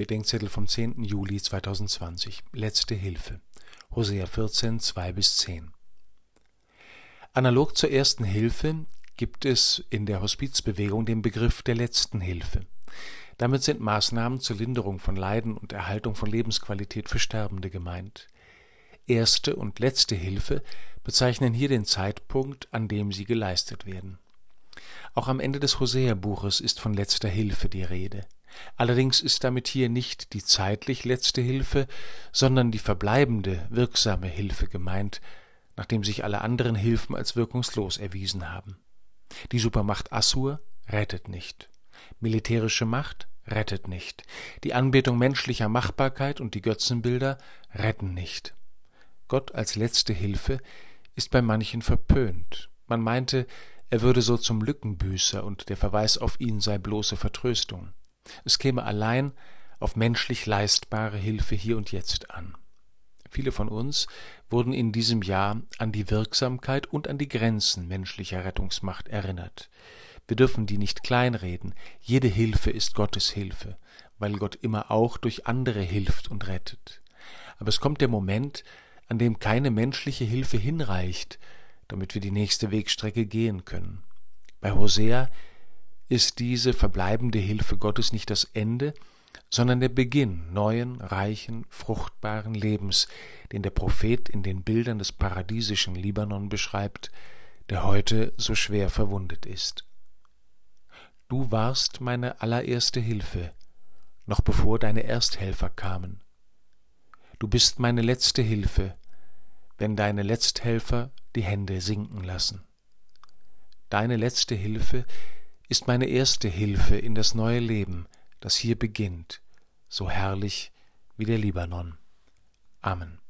Bedenkzettel vom 10. Juli 2020. Letzte Hilfe. Hosea 14, 2 bis 10. Analog zur ersten Hilfe gibt es in der Hospizbewegung den Begriff der letzten Hilfe. Damit sind Maßnahmen zur Linderung von Leiden und Erhaltung von Lebensqualität für Sterbende gemeint. Erste und letzte Hilfe bezeichnen hier den Zeitpunkt, an dem sie geleistet werden. Auch am Ende des Hosea-Buches ist von letzter Hilfe die Rede. Allerdings ist damit hier nicht die zeitlich letzte Hilfe, sondern die verbleibende, wirksame Hilfe gemeint, nachdem sich alle anderen Hilfen als wirkungslos erwiesen haben. Die Supermacht Assur rettet nicht. Militärische Macht rettet nicht. Die Anbetung menschlicher Machbarkeit und die Götzenbilder retten nicht. Gott als letzte Hilfe ist bei manchen verpönt. Man meinte, er würde so zum Lückenbüßer und der Verweis auf ihn sei bloße Vertröstung. Es käme allein auf menschlich leistbare Hilfe hier und jetzt an. Viele von uns wurden in diesem Jahr an die Wirksamkeit und an die Grenzen menschlicher Rettungsmacht erinnert. Wir dürfen die nicht kleinreden. Jede Hilfe ist Gottes Hilfe, weil Gott immer auch durch andere hilft und rettet. Aber es kommt der Moment, an dem keine menschliche Hilfe hinreicht, damit wir die nächste Wegstrecke gehen können. Bei Hosea ist diese verbleibende Hilfe Gottes nicht das Ende, sondern der Beginn neuen, reichen, fruchtbaren Lebens, den der Prophet in den Bildern des paradiesischen Libanon beschreibt, der heute so schwer verwundet ist. Du warst meine allererste Hilfe, noch bevor deine Ersthelfer kamen. Du bist meine letzte Hilfe, wenn deine Letzthelfer die Hände sinken lassen. Deine letzte Hilfe ist meine erste Hilfe in das neue Leben, das hier beginnt, so herrlich wie der Libanon. Amen.